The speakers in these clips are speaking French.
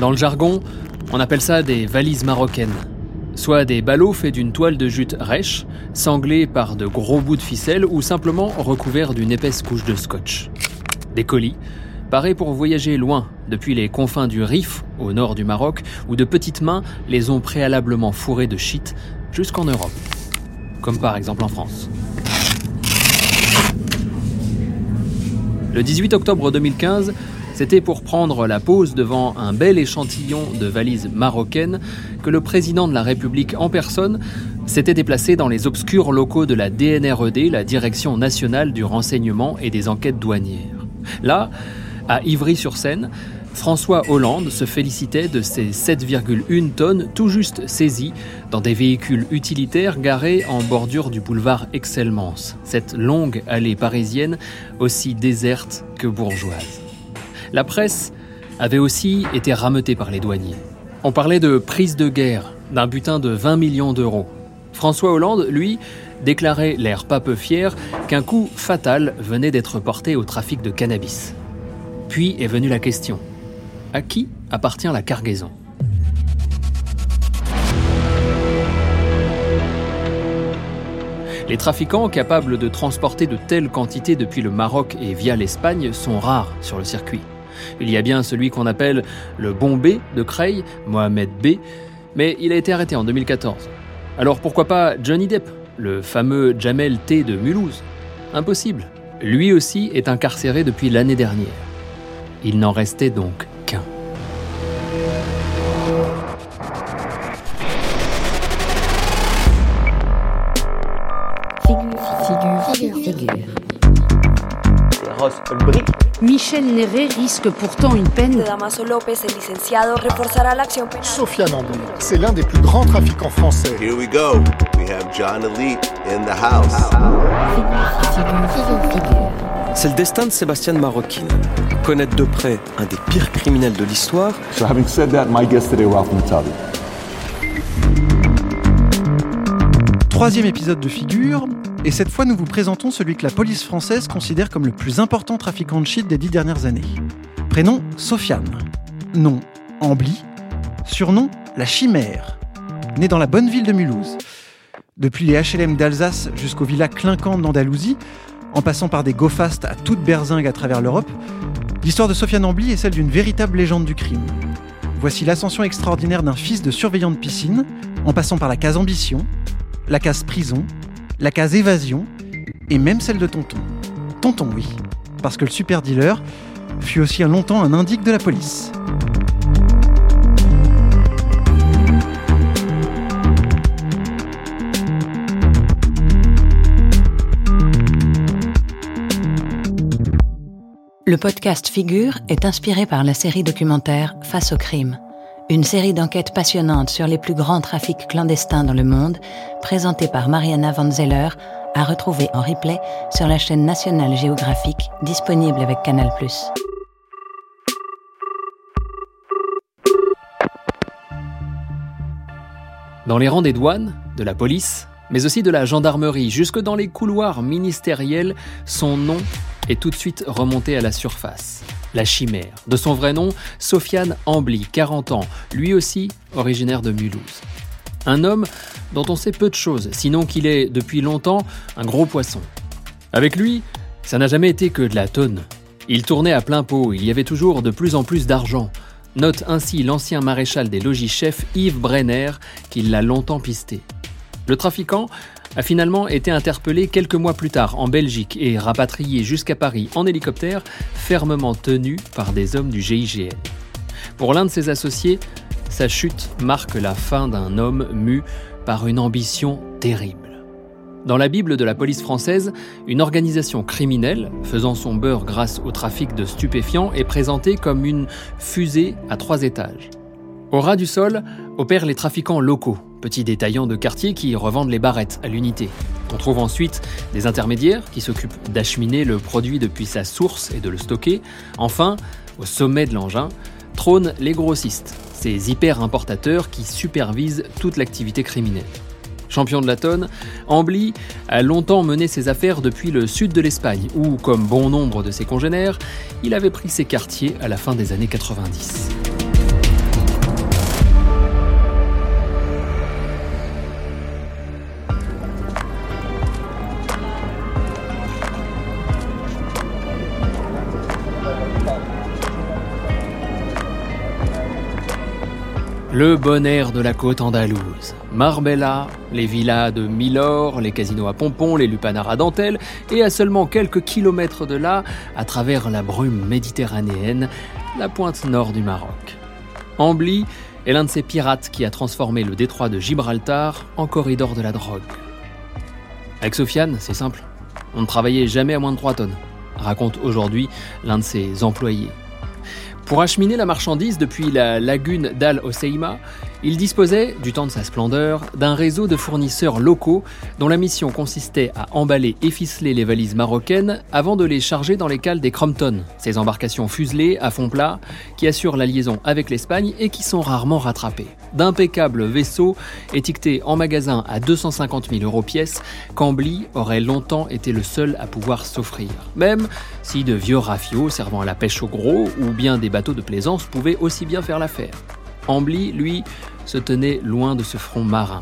Dans le jargon, on appelle ça des valises marocaines. Soit des ballots faits d'une toile de jute rêche, sanglés par de gros bouts de ficelle ou simplement recouverts d'une épaisse couche de scotch. Des colis, parés pour voyager loin, depuis les confins du Rif, au nord du Maroc, où de petites mains les ont préalablement fourrés de shit jusqu'en Europe. Comme par exemple en France. Le 18 octobre 2015, c'était pour prendre la pause devant un bel échantillon de valises marocaines que le président de la République en personne s'était déplacé dans les obscurs locaux de la DNRED, la Direction nationale du renseignement et des enquêtes douanières. Là, à Ivry-sur-Seine, François Hollande se félicitait de ces 7,1 tonnes tout juste saisies dans des véhicules utilitaires garés en bordure du boulevard Excellence, cette longue allée parisienne aussi déserte que bourgeoise. La presse avait aussi été rameutée par les douaniers. On parlait de prise de guerre, d'un butin de 20 millions d'euros. François Hollande, lui, déclarait l'air pas peu fier qu'un coup fatal venait d'être porté au trafic de cannabis. Puis est venue la question. À qui appartient la cargaison? Les trafiquants capables de transporter de telles quantités depuis le Maroc et via l'Espagne sont rares sur le circuit. Il y a bien celui qu'on appelle le bon B de Creil, Mohamed B, mais il a été arrêté en 2014. Alors pourquoi pas Johnny Depp, le fameux Jamel T de Mulhouse? Impossible. Lui aussi est incarcéré depuis l'année dernière. Il n'en restait donc qu'un. Figure, figure, figure. Michel Néré risque pourtant une peine. Damaso López, el licenciado, reforzará la acción penal. Sofiane Ambly, c'est l'un des plus grands trafiquants français. Here we go. We have John Elite in the house. C'est le destin de Sébastien Maroquin. Connaître de près un des pires criminels de l'histoire, So having said that, my guest today, Ralph Mutabi. Troisième épisode de Figure, et cette fois nous vous présentons celui que la police française considère comme le plus important trafiquant de shit des dix dernières années. Prénom Sofiane. Nom Ambly. Surnom La Chimère. Né dans la bonne ville de Mulhouse. Depuis les HLM d'Alsace jusqu'aux villas clinquantes d'Andalousie, en passant par des go fast à toute berzingue à travers l'Europe, l'histoire de Sofiane Ambly est celle d'une véritable légende du crime. Voici l'ascension extraordinaire d'un fils de surveillant de piscine, en passant par la case ambition, la case prison, la case évasion et même celle de Tonton. Tonton, oui, parce que le super dealer fut aussi un longtemps un indique de la police. Le podcast Figure est inspiré par la série documentaire Face au crime, une série d'enquêtes passionnantes sur les plus grands trafics clandestins dans le monde, présentée par Mariana Van Zeller, à retrouver en replay sur la chaîne nationale géographique disponible avec Canal+. Dans les rangs des douanes, de la police, mais aussi de la gendarmerie, jusque dans les couloirs ministériels, son nom est tout de suite remonté à la surface. La chimère. De son vrai nom, Sofiane Ambly, 40 ans, lui aussi originaire de Mulhouse. Un homme dont on sait peu de choses, sinon qu'il est depuis longtemps un gros poisson. Avec lui, ça n'a jamais été que de la tonne. Il tournait à plein pot, il y avait toujours de plus en plus d'argent. Note ainsi l'ancien maréchal des logis-chefs Yves Brenner, qui l'a longtemps pisté. Le trafiquant a finalement été interpellé quelques mois plus tard en Belgique et rapatrié jusqu'à Paris en hélicoptère, fermement tenu par des hommes du GIGN. Pour l'un de ses associés, sa chute marque la fin d'un homme mu par une ambition terrible. Dans la Bible de la police française, une organisation criminelle, faisant son beurre grâce au trafic de stupéfiants, est présentée comme une fusée à trois étages. Au ras du sol opèrent les trafiquants locaux, petits détaillants de quartier qui revendent les barrettes à l'unité. On trouve ensuite des intermédiaires qui s'occupent d'acheminer le produit depuis sa source et de le stocker. Enfin, au sommet de l'engin, trônent les grossistes, ces hyper-importateurs qui supervisent toute l'activité criminelle. Champion de la tonne, Ambly a longtemps mené ses affaires depuis le sud de l'Espagne, où, comme bon nombre de ses congénères, il avait pris ses quartiers à la fin des années 90. Le bon air de la côte andalouse. Marbella, les villas de Milor, les casinos à pompons, les lupanars à dentelle, et à seulement quelques kilomètres de là, à travers la brume méditerranéenne, la pointe nord du Maroc. Ambly est l'un de ces pirates qui a transformé le détroit de Gibraltar en corridor de la drogue. Avec Sofiane, c'est simple. On ne travaillait jamais à moins de 3 tonnes, raconte aujourd'hui l'un de ses employés. Pour acheminer la marchandise depuis la lagune d'Al Hoceima, il disposait, du temps de sa splendeur, d'un réseau de fournisseurs locaux dont la mission consistait à emballer et ficeler les valises marocaines avant de les charger dans les cales des Crompton, ces embarcations fuselées à fond plat qui assurent la liaison avec l'Espagne et qui sont rarement rattrapées. D'impeccables vaisseaux étiquetés en magasin à 250 000 euros pièce, Cambly aurait longtemps été le seul à pouvoir s'offrir. Même si de vieux rafiaux servant à la pêche au gros ou bien des bateaux de plaisance pouvaient aussi bien faire l'affaire. Ambly, lui, se tenait loin de ce front marin.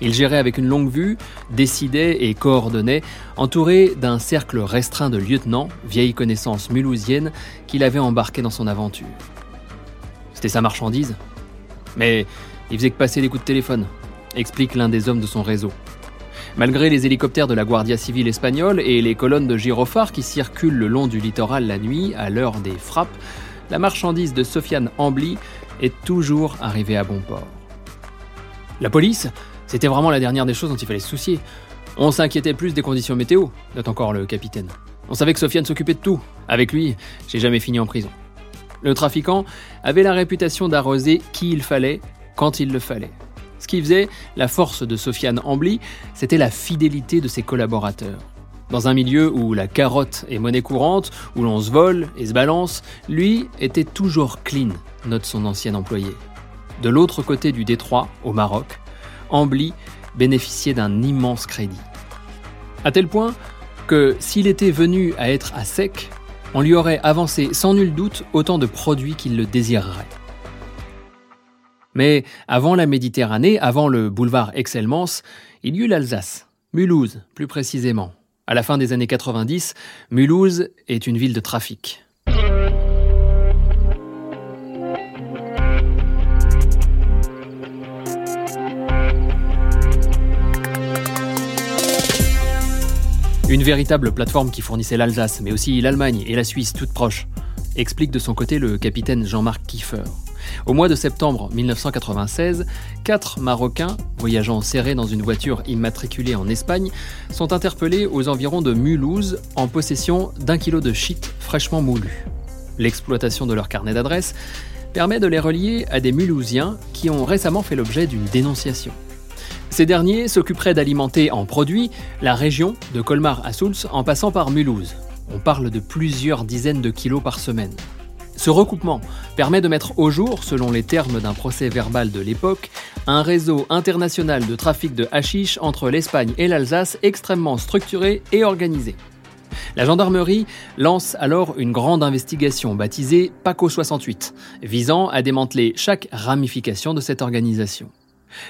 Il gérait avec une longue vue, décidait et coordonnait, entouré d'un cercle restreint de lieutenants, vieilles connaissances mulhousiennes, qu'il avait embarqués dans son aventure. C'était sa marchandise. Mais il faisait que passer des coups de téléphone, explique l'un des hommes de son réseau. Malgré les hélicoptères de la Guardia civile espagnole et les colonnes de gyrophares qui circulent le long du littoral la nuit à l'heure des frappes, la marchandise de Sofiane Ambly est toujours arrivée à bon port. La police, c'était vraiment la dernière des choses dont il fallait se soucier. On s'inquiétait plus des conditions météo, note encore le capitaine. On savait que Sofiane s'occupait de tout. Avec lui, j'ai jamais fini en prison. Le trafiquant avait la réputation d'arroser qui il fallait, quand il le fallait. Ce qui faisait la force de Sofiane Ambly, c'était la fidélité de ses collaborateurs. Dans un milieu où la carotte est monnaie courante, où l'on se vole et se balance, lui était toujours clean, note son ancien employé. De l'autre côté du détroit, au Maroc, Ambly bénéficiait d'un immense crédit. À tel point que s'il était venu à être à sec, on lui aurait avancé sans nul doute autant de produits qu'il le désirerait. Mais avant la Méditerranée, avant le boulevard Excellence, il y eut l'Alsace, Mulhouse plus précisément, à la fin des années 90, Mulhouse est une ville de trafic. Une véritable plateforme qui fournissait l'Alsace, mais aussi l'Allemagne et la Suisse toutes proches, explique de son côté le capitaine Jean-Marc Kiefer. Au mois de septembre 1996, quatre Marocains, voyageant serrés dans une voiture immatriculée en Espagne, sont interpellés aux environs de Mulhouse en possession d'un kilo de shit fraîchement moulu. L'exploitation de leur carnet d'adresse permet de les relier à des Mulhousiens qui ont récemment fait l'objet d'une dénonciation. Ces derniers s'occuperaient d'alimenter en produits la région de Colmar à Soultz en passant par Mulhouse. On parle de plusieurs dizaines de kilos par semaine. Ce recoupement permet de mettre au jour, selon les termes d'un procès verbal de l'époque, un réseau international de trafic de hashish entre l'Espagne et l'Alsace extrêmement structuré et organisé. La gendarmerie lance alors une grande investigation baptisée PACO 68, visant à démanteler chaque ramification de cette organisation.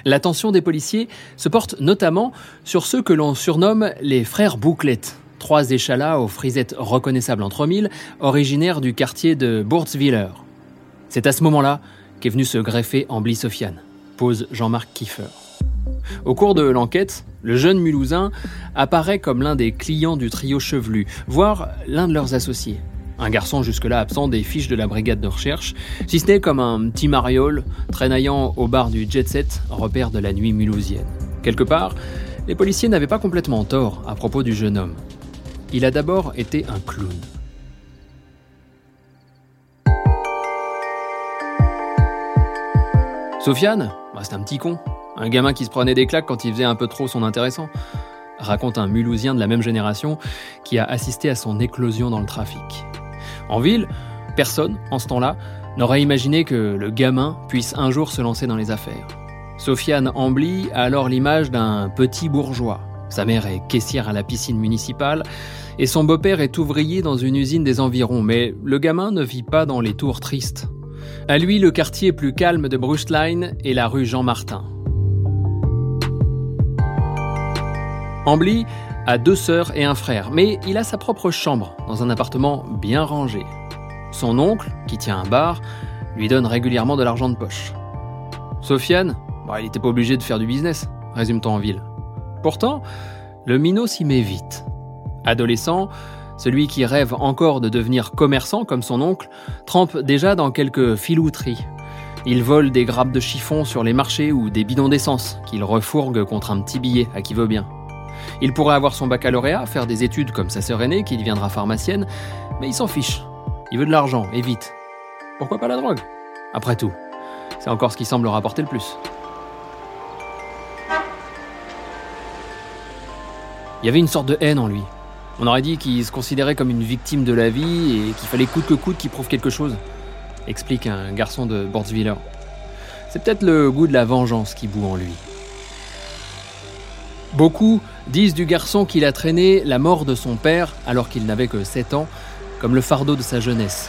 L'attention des policiers se porte notamment sur ceux que l'on surnomme les frères bouclettes, trois échalas aux frisettes reconnaissables entre mille, originaires du quartier de Burzwiller. C'est à ce moment-là qu'est venu se greffer Ambly Sofiane, pose Jean-Marc Kiefer. Au cours de l'enquête, le jeune Mulhousin apparaît comme l'un des clients du trio chevelu, voire l'un de leurs associés. Un garçon jusque-là absent des fiches de la brigade de recherche, si ce n'est comme un petit mariole traînaillant au bar du Jet Set, repère de la nuit mulhousienne. Quelque part, les policiers n'avaient pas complètement tort à propos du jeune homme. Il a d'abord été un clown. Sofiane, bah, c'est un petit con, un gamin qui se prenait des claques quand il faisait un peu trop son intéressant, raconte un Mulhousien de la même génération qui a assisté à son éclosion dans le trafic. En ville, personne, en ce temps-là, n'aurait imaginé que le gamin puisse un jour se lancer dans les affaires. Sofiane Ambly a alors l'image d'un petit bourgeois, sa mère est caissière à la piscine municipale et son beau-père est ouvrier dans une usine des environs, mais le gamin ne vit pas dans les tours tristes. À lui, le quartier plus calme de Brustlein est la rue Jean-Martin. Ambly a deux sœurs et un frère, mais il a sa propre chambre dans un appartement bien rangé. Son oncle, qui tient un bar, lui donne régulièrement de l'argent de poche. Sofiane, bah, il n'était pas obligé de faire du business, résume-t-on en ville. Pourtant, le minot s'y met vite. Adolescent, celui qui rêve encore de devenir commerçant comme son oncle, trempe déjà dans quelques filouteries. Il vole des grappes de chiffon sur les marchés ou des bidons d'essence qu'il refourgue contre un petit billet à qui veut bien. Il pourrait avoir son baccalauréat, faire des études comme sa sœur aînée qui deviendra pharmacienne, mais il s'en fiche. Il veut de l'argent, et vite. Pourquoi pas la drogue? Après tout, c'est encore ce qui semble rapporter le plus. Il y avait une sorte de haine en lui. On aurait dit qu'il se considérait comme une victime de la vie et qu'il fallait coûte que coûte qu'il prouve quelque chose, explique un garçon de Bordswiller. C'est peut-être le goût de la vengeance qui bout en lui. Beaucoup disent du garçon qu'il a traîné la mort de son père alors qu'il n'avait que 7 ans, comme le fardeau de sa jeunesse.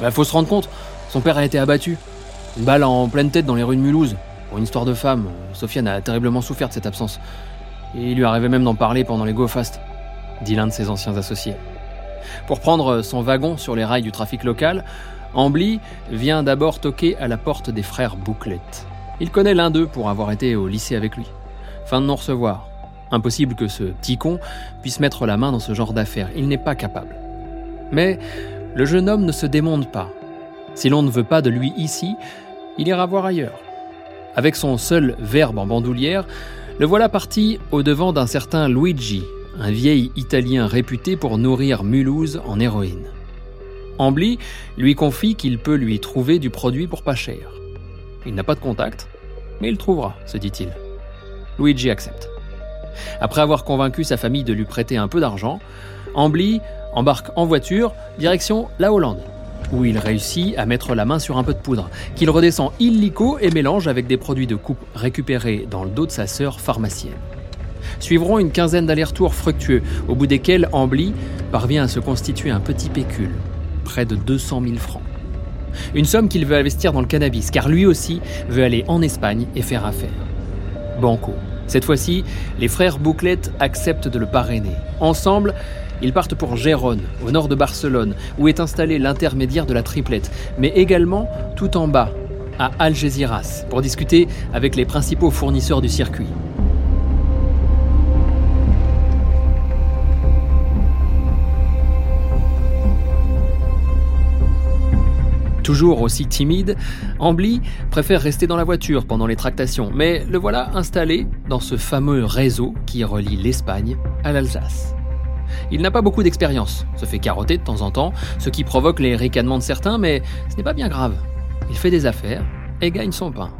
Il bah, faut se rendre compte, son père a été abattu. Une balle en pleine tête dans les rues de Mulhouse. Pour une histoire de femme, Sofiane a terriblement souffert de cette absence. Et il lui arrivait même d'en parler pendant les Go Fast, dit l'un de ses anciens associés. Pour prendre son wagon sur les rails du trafic local, Ambly vient d'abord toquer à la porte des frères Bouclette. Il connaît l'un d'eux pour avoir été au lycée avec lui. Fin de non-recevoir. Impossible que ce petit con puisse mettre la main dans ce genre d'affaires. Il n'est pas capable. Mais le jeune homme ne se démonte pas. Si l'on ne veut pas de lui ici, il ira voir ailleurs. Avec son seul verbe en bandoulière, le voilà parti au devant d'un certain Luigi, un vieil Italien réputé pour nourrir Mulhouse en héroïne. Ambly lui confie qu'il peut lui trouver du produit pour pas cher. Il n'a pas de contact, mais il trouvera, se dit-il. Luigi accepte. Après avoir convaincu sa famille de lui prêter un peu d'argent, Ambly embarque en voiture direction la Hollande, où il réussit à mettre la main sur un peu de poudre, qu'il redescend illico et mélange avec des produits de coupe récupérés dans le dos de sa sœur pharmacienne. Suivront une quinzaine d'allers-retours fructueux, au bout desquels Ambly parvient à se constituer un petit pécule, près de 200 000 francs. Une somme qu'il veut investir dans le cannabis, car lui aussi veut aller en Espagne et faire affaire. Banco. Cette fois-ci, les frères Bouclette acceptent de le parrainer. Ensemble, ils partent pour Gérone, au nord de Barcelone, où est installé l'intermédiaire de la triplette, mais également tout en bas, à Algeciras, pour discuter avec les principaux fournisseurs du circuit. Toujours aussi timide, Ambly préfère rester dans la voiture pendant les tractations, mais le voilà installé dans ce fameux réseau qui relie l'Espagne à l'Alsace. Il n'a pas beaucoup d'expérience, se fait carotter de temps en temps, ce qui provoque les ricanements de certains, mais ce n'est pas bien grave. Il fait des affaires et gagne son pain.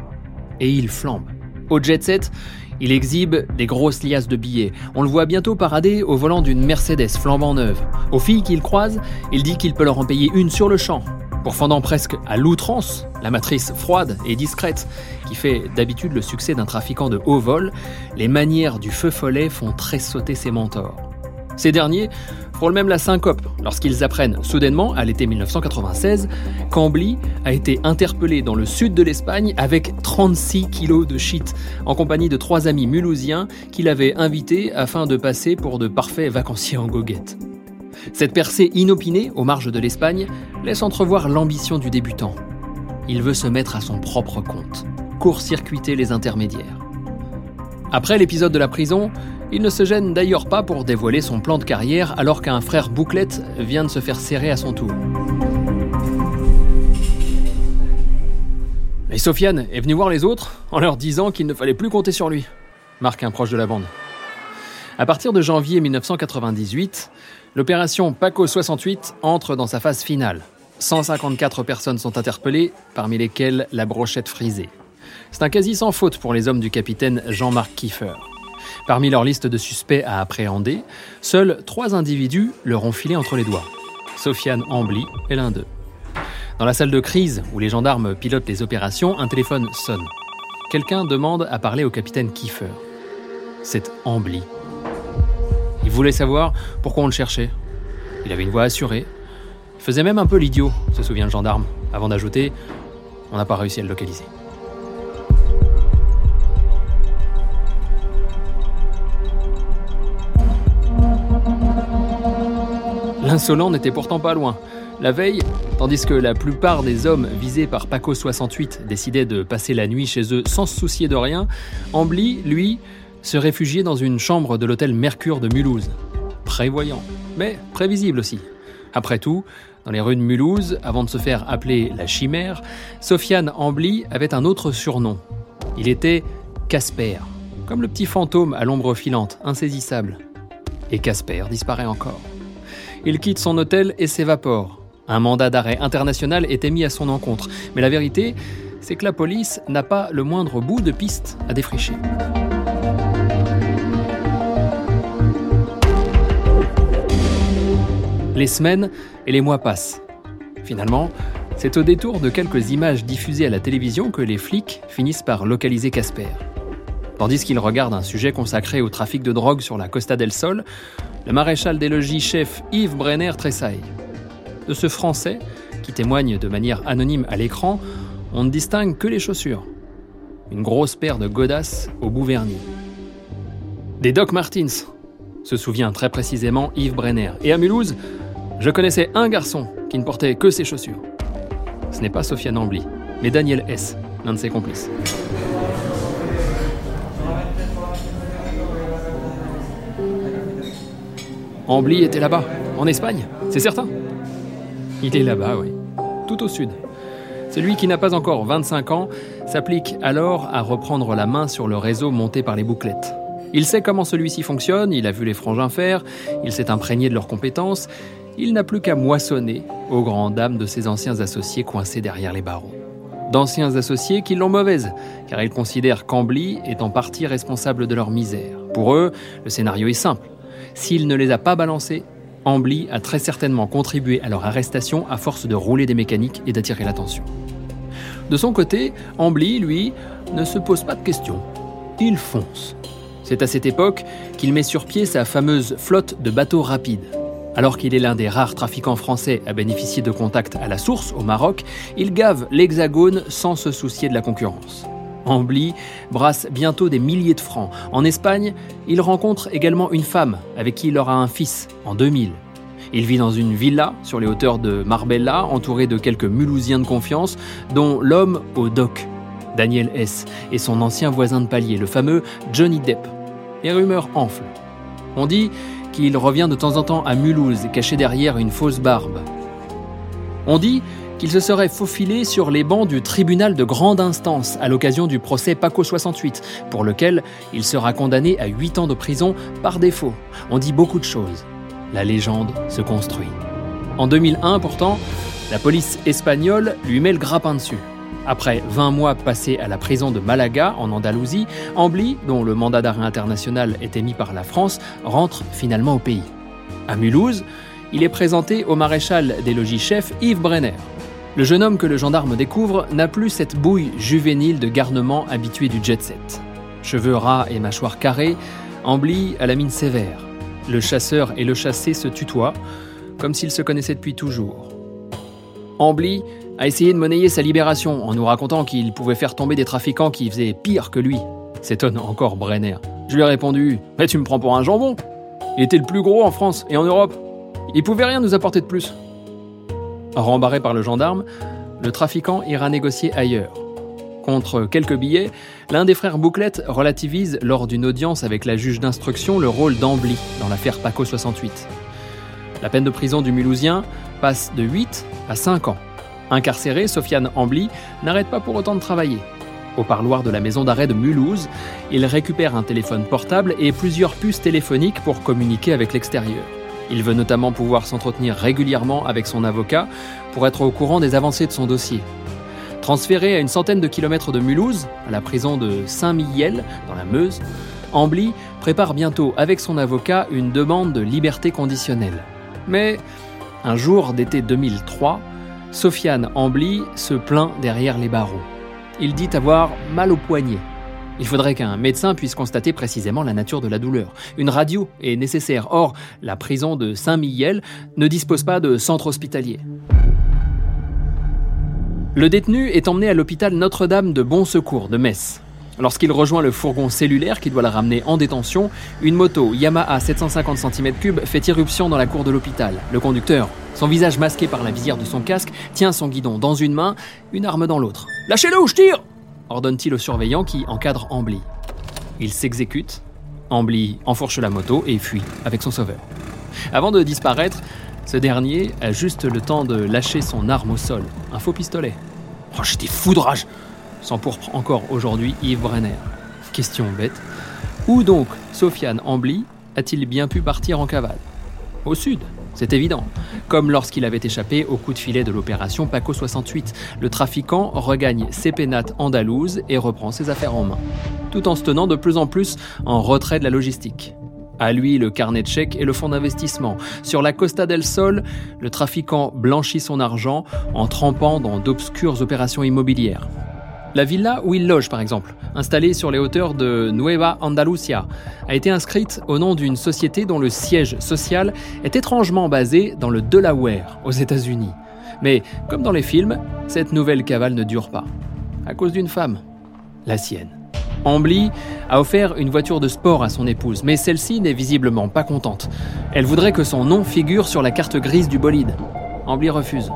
Et il flambe. Au jet set, il exhibe des grosses liasses de billets. On le voit bientôt parader au volant d'une Mercedes flambant neuve. Aux filles qu'il croise, il dit qu'il peut leur en payer une sur le champ, pourfendant presque à l'outrance la matrice froide et discrète qui fait d'habitude le succès d'un trafiquant de haut vol, les manières du feu follet font tressauter ses mentors. Ces derniers frôlent même la syncope lorsqu'ils apprennent soudainement, à l'été 1996, qu'Ambly a été interpellé dans le sud de l'Espagne avec 36 kilos de shit, en compagnie de trois amis mulhousiens qu'il avait invités afin de passer pour de parfaits vacanciers en goguette. Cette percée inopinée aux marges de l'Espagne laisse entrevoir l'ambition du débutant. Il veut se mettre à son propre compte, court-circuiter les intermédiaires. Après l'épisode de la prison, il ne se gêne d'ailleurs pas pour dévoiler son plan de carrière alors qu'un frère bouclette vient de se faire serrer à son tour. Et Sofiane est venu voir les autres en leur disant qu'il ne fallait plus compter sur lui, marque un proche de la bande. À partir de janvier 1998, l'opération Paco 68 entre dans sa phase finale. 154 personnes sont interpellées, parmi lesquelles la brochette frisée. C'est un quasi sans faute pour les hommes du capitaine Jean-Marc Kiefer. Parmi leur liste de suspects à appréhender, seuls trois individus leur ont filé entre les doigts. Sofiane Ambly est l'un d'eux. Dans la salle de crise où les gendarmes pilotent les opérations, un téléphone sonne. Quelqu'un demande à parler au capitaine Kiefer. C'est Ambly. Il voulait savoir pourquoi on le cherchait. Il avait une voix assurée. Il faisait même un peu l'idiot, se souvient le gendarme, avant d'ajouter On n'a pas réussi à le localiser. L'insolent n'était pourtant pas loin. La veille, tandis que la plupart des hommes visés par Paco 68 décidaient de passer la nuit chez eux sans se soucier de rien, Ambly, lui, se réfugiait dans une chambre de l'hôtel Mercure de Mulhouse. Prévoyant, mais prévisible aussi. Après tout, dans les rues de Mulhouse, avant de se faire appeler la chimère, Sofiane Ambly avait un autre surnom. Il était Casper, comme le petit fantôme à l'ombre filante, insaisissable. Et Casper disparaît encore. Il quitte son hôtel et s'évapore. Un mandat d'arrêt international est émis à son encontre, mais la vérité, c'est que la police n'a pas le moindre bout de piste à défricher. Les semaines et les mois passent. Finalement, c'est au détour de quelques images diffusées à la télévision que les flics finissent par localiser Casper. Tandis qu'ils regardent un sujet consacré au trafic de drogue sur la Costa del Sol, le maréchal des logis chef Yves Brenner tressaille. De ce Français, qui témoigne de manière anonyme à l'écran, on ne distingue que les chaussures. Une grosse paire de godasses au bout verni. Des Doc Martins, se souvient très précisément Yves Brenner. Et à Mulhouse, je connaissais un garçon qui ne portait que ses chaussures. Ce n'est pas Sofiane Ambly, mais Daniel S., l'un de ses complices. Ambly était là-bas, en Espagne, c'est certain. Il est là-bas, oui. Tout au sud. Celui qui n'a pas encore 25 ans s'applique alors à reprendre la main sur le réseau monté par les bouclettes. Il sait comment celui-ci fonctionne, il a vu les frangins faire, il s'est imprégné de leurs compétences, il n'a plus qu'à moissonner aux grandes dames de ses anciens associés coincés derrière les barreaux. D'anciens associés qui l'ont mauvaise, car ils considèrent qu'Ambly est en partie responsable de leur misère. Pour eux, le scénario est simple. S'il ne les a pas balancés, Ambly a très certainement contribué à leur arrestation à force de rouler des mécaniques et d'attirer l'attention. De son côté, Ambly, lui, ne se pose pas de questions. Il fonce. C'est à cette époque qu'il met sur pied sa fameuse flotte de bateaux rapides. Alors qu'il est l'un des rares trafiquants français à bénéficier de contacts à la source au Maroc, il gave l'Hexagone sans se soucier de la concurrence. Ambly brasse bientôt des milliers de francs. En Espagne, il rencontre également une femme avec qui il aura un fils en 2000. Il vit dans une villa sur les hauteurs de Marbella, entouré de quelques Mulhousiens de confiance, dont l'homme au doc, Daniel S., et son ancien voisin de palier, le fameux Johnny Depp. Les rumeurs enflent. On dit qu'il revient de temps en temps à Mulhouse, caché derrière une fausse barbe. On dit qu'il se serait faufilé sur les bancs du tribunal de grande instance à l'occasion du procès Paco 68, pour lequel il sera condamné à 8 ans de prison par défaut. On dit beaucoup de choses. La légende se construit. En 2001, pourtant, la police espagnole lui met le grappin dessus. Après 20 mois passés à la prison de Malaga, en Andalousie, Ambly, dont le mandat d'arrêt international est émis par la France, rentre finalement au pays. À Mulhouse, il est présenté au maréchal des logis-chefs Yves Brenner. Le jeune homme que le gendarme découvre n'a plus cette bouille juvénile de garnement habitué du jet set. Cheveux ras et mâchoire carrée, Ambly à la mine sévère. Le chasseur et le chassé se tutoient, comme s'ils se connaissaient depuis toujours. Ambly a essayé de monnayer sa libération en nous racontant qu'il pouvait faire tomber des trafiquants qui faisaient pire que lui. S'étonne encore Brenner. Je lui ai répondu Mais tu me prends pour un jambon Il était le plus gros en France et en Europe. Il pouvait rien nous apporter de plus. Rembarré par le gendarme, le trafiquant ira négocier ailleurs. Contre quelques billets, l'un des frères Bouclette relativise lors d'une audience avec la juge d'instruction le rôle d'Ambly dans l'affaire Paco 68. La peine de prison du Mulhousien passe de 8 à 5 ans. Incarcéré, Sofiane Ambly n'arrête pas pour autant de travailler. Au parloir de la maison d'arrêt de Mulhouse, il récupère un téléphone portable et plusieurs puces téléphoniques pour communiquer avec l'extérieur. Il veut notamment pouvoir s'entretenir régulièrement avec son avocat pour être au courant des avancées de son dossier. Transféré à une centaine de kilomètres de Mulhouse, à la prison de Saint-Mihiel, dans la Meuse, Ambly prépare bientôt avec son avocat une demande de liberté conditionnelle. Mais un jour d'été 2003, Sofiane Ambly se plaint derrière les barreaux. Il dit avoir mal au poignet il faudrait qu'un médecin puisse constater précisément la nature de la douleur. Une radio est nécessaire. Or, la prison de Saint-Mihiel ne dispose pas de centre hospitalier. Le détenu est emmené à l'hôpital Notre-Dame de Bon Secours de Metz. Lorsqu'il rejoint le fourgon cellulaire qui doit le ramener en détention, une moto Yamaha 750 cm3 fait irruption dans la cour de l'hôpital. Le conducteur, son visage masqué par la visière de son casque, tient son guidon dans une main, une arme dans l'autre. Lâchez-le ou je tire ordonne-t-il au surveillant qui encadre Ambly. Il s'exécute, Ambly enfourche la moto et fuit avec son sauveur. Avant de disparaître, ce dernier a juste le temps de lâcher son arme au sol, un faux pistolet. Oh, j'étais fou de rage s'empourpre encore aujourd'hui Yves Brenner. Question bête. Où donc Sofiane Ambly a-t-il bien pu partir en cavale? Au sud, c'est évident. Comme lorsqu'il avait échappé au coup de filet de l'opération Paco 68, le trafiquant regagne ses pénates andalouses et reprend ses affaires en main, tout en se tenant de plus en plus en retrait de la logistique. À lui le carnet de chèques et le fonds d'investissement. Sur la Costa del Sol, le trafiquant blanchit son argent en trempant dans d'obscures opérations immobilières. La villa où il loge, par exemple, installée sur les hauteurs de Nueva Andalucia, a été inscrite au nom d'une société dont le siège social est étrangement basé dans le Delaware, aux États-Unis. Mais, comme dans les films, cette nouvelle cavale ne dure pas. À cause d'une femme. La sienne. Ambly a offert une voiture de sport à son épouse, mais celle-ci n'est visiblement pas contente. Elle voudrait que son nom figure sur la carte grise du bolide. Ambly refuse.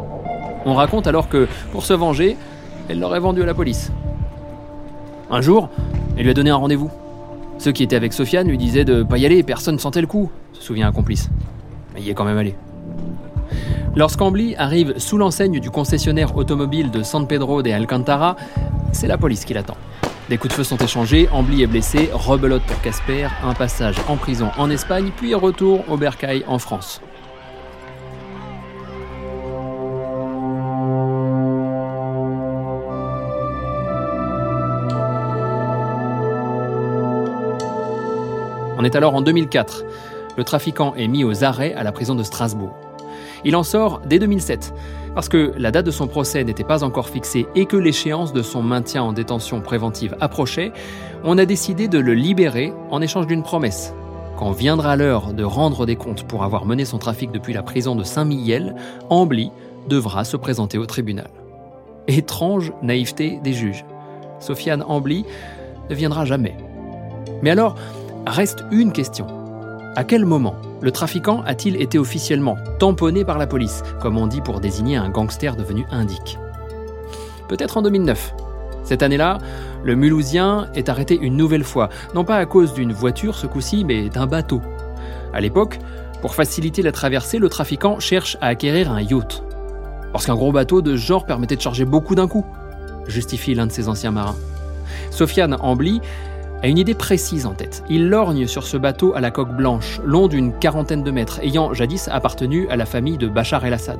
On raconte alors que, pour se venger, elle l'aurait vendu à la police. Un jour, elle lui a donné un rendez-vous. Ceux qui étaient avec Sofiane lui disaient de pas y aller, personne ne sentait le coup, se souvient un complice. Mais il y est quand même allé. Lorsqu'Ambly arrive sous l'enseigne du concessionnaire automobile de San Pedro de Alcantara, c'est la police qui l'attend. Des coups de feu sont échangés, Ambly est blessé, rebelote pour Casper, un passage en prison en Espagne, puis retour au Bercail en France. On est alors en 2004. Le trafiquant est mis aux arrêts à la prison de Strasbourg. Il en sort dès 2007, parce que la date de son procès n'était pas encore fixée et que l'échéance de son maintien en détention préventive approchait, on a décidé de le libérer en échange d'une promesse. Quand viendra l'heure de rendre des comptes pour avoir mené son trafic depuis la prison de Saint-Mihiel, Ambly devra se présenter au tribunal. Étrange naïveté des juges. Sofiane Ambly ne viendra jamais. Mais alors, Reste une question. À quel moment le trafiquant a-t-il été officiellement tamponné par la police, comme on dit pour désigner un gangster devenu indique? Peut-être en 2009. Cette année-là, le Mulhousien est arrêté une nouvelle fois, non pas à cause d'une voiture ce coup-ci, mais d'un bateau. À l'époque, pour faciliter la traversée, le trafiquant cherche à acquérir un yacht. Parce qu'un gros bateau de ce genre permettait de charger beaucoup d'un coup, justifie l'un de ses anciens marins. Sofiane Ambly a une idée précise en tête. Il lorgne sur ce bateau à la coque blanche, long d'une quarantaine de mètres, ayant jadis appartenu à la famille de Bachar el-Assad.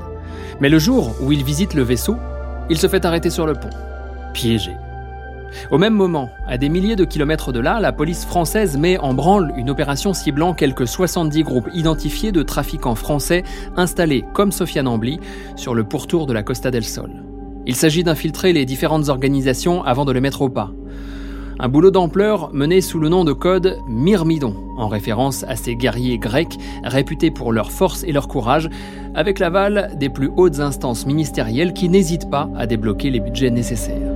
Mais le jour où il visite le vaisseau, il se fait arrêter sur le pont. Piégé. Au même moment, à des milliers de kilomètres de là, la police française met en branle une opération ciblant quelques 70 groupes identifiés de trafiquants français installés, comme Sofiane Ambly, sur le pourtour de la Costa del Sol. Il s'agit d'infiltrer les différentes organisations avant de les mettre au pas. Un boulot d'ampleur mené sous le nom de code Myrmidon, en référence à ces guerriers grecs réputés pour leur force et leur courage, avec l'aval des plus hautes instances ministérielles qui n'hésitent pas à débloquer les budgets nécessaires.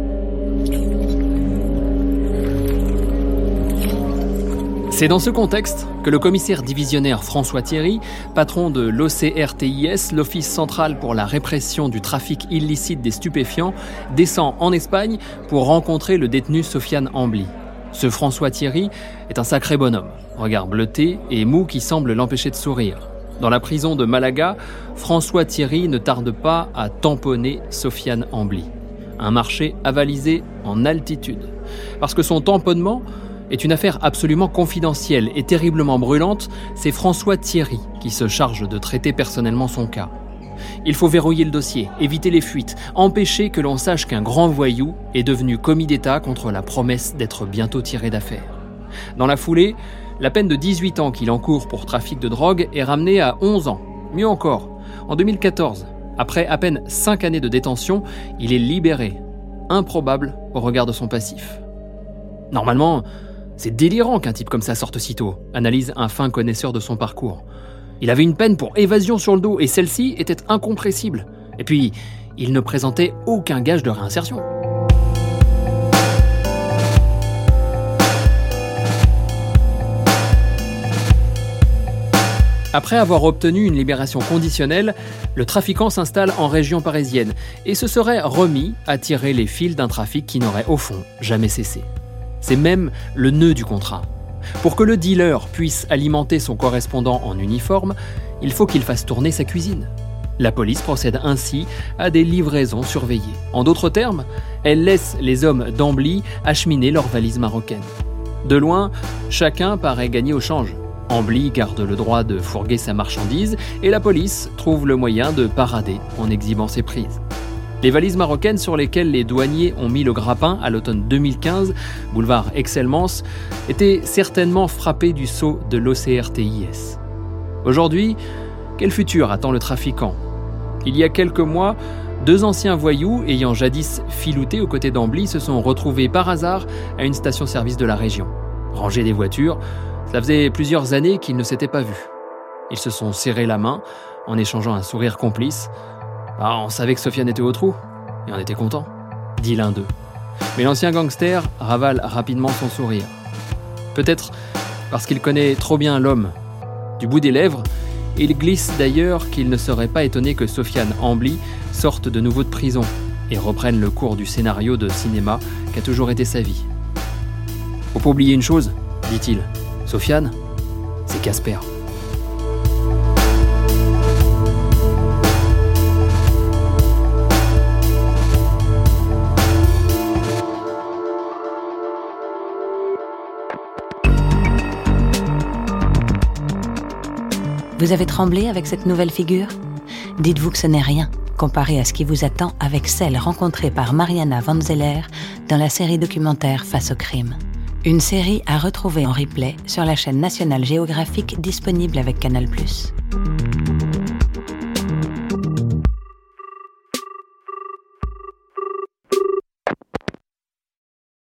C'est dans ce contexte que le commissaire divisionnaire François Thierry, patron de l'OCRTIS, l'Office central pour la répression du trafic illicite des stupéfiants, descend en Espagne pour rencontrer le détenu Sofiane Ambly. Ce François Thierry est un sacré bonhomme, regard bleuté et mou qui semble l'empêcher de sourire. Dans la prison de Malaga, François Thierry ne tarde pas à tamponner Sofiane Ambly. Un marché avalisé en altitude. Parce que son tamponnement est une affaire absolument confidentielle et terriblement brûlante, c'est François Thierry qui se charge de traiter personnellement son cas. Il faut verrouiller le dossier, éviter les fuites, empêcher que l'on sache qu'un grand voyou est devenu commis d'État contre la promesse d'être bientôt tiré d'affaire. Dans la foulée, la peine de 18 ans qu'il encourt pour trafic de drogue est ramenée à 11 ans. Mieux encore, en 2014, après à peine 5 années de détention, il est libéré. Improbable au regard de son passif. Normalement, c'est délirant qu'un type comme ça sorte si tôt, analyse un fin connaisseur de son parcours. Il avait une peine pour évasion sur le dos et celle-ci était incompressible. Et puis, il ne présentait aucun gage de réinsertion. Après avoir obtenu une libération conditionnelle, le trafiquant s'installe en région parisienne et se serait remis à tirer les fils d'un trafic qui n'aurait au fond jamais cessé. C'est même le nœud du contrat. Pour que le dealer puisse alimenter son correspondant en uniforme, il faut qu'il fasse tourner sa cuisine. La police procède ainsi à des livraisons surveillées. En d'autres termes, elle laisse les hommes d'Ambly acheminer leurs valises marocaines. De loin, chacun paraît gagner au change. Ambly garde le droit de fourguer sa marchandise et la police trouve le moyen de parader en exhibant ses prises. Les valises marocaines sur lesquelles les douaniers ont mis le grappin à l'automne 2015, boulevard Excellence, étaient certainement frappées du sceau de l'OCRTIS. Aujourd'hui, quel futur attend le trafiquant? Il y a quelques mois, deux anciens voyous ayant jadis filouté aux côtés d'Ambly se sont retrouvés par hasard à une station-service de la région. Rangés des voitures, ça faisait plusieurs années qu'ils ne s'étaient pas vus. Ils se sont serrés la main en échangeant un sourire complice ah, on savait que Sofiane était au trou, et on était content, dit l'un d'eux. Mais l'ancien gangster ravale rapidement son sourire. Peut-être parce qu'il connaît trop bien l'homme. Du bout des lèvres, il glisse d'ailleurs qu'il ne serait pas étonné que Sofiane Ambly sorte de nouveau de prison et reprenne le cours du scénario de cinéma qu'a toujours été sa vie. Faut pas oublier une chose, dit-il. Sofiane, c'est Casper. Vous avez tremblé avec cette nouvelle figure? Dites-vous que ce n'est rien comparé à ce qui vous attend avec celle rencontrée par Mariana Van Zeller dans la série documentaire Face au crime. Une série à retrouver en replay sur la chaîne nationale géographique disponible avec Canal ⁇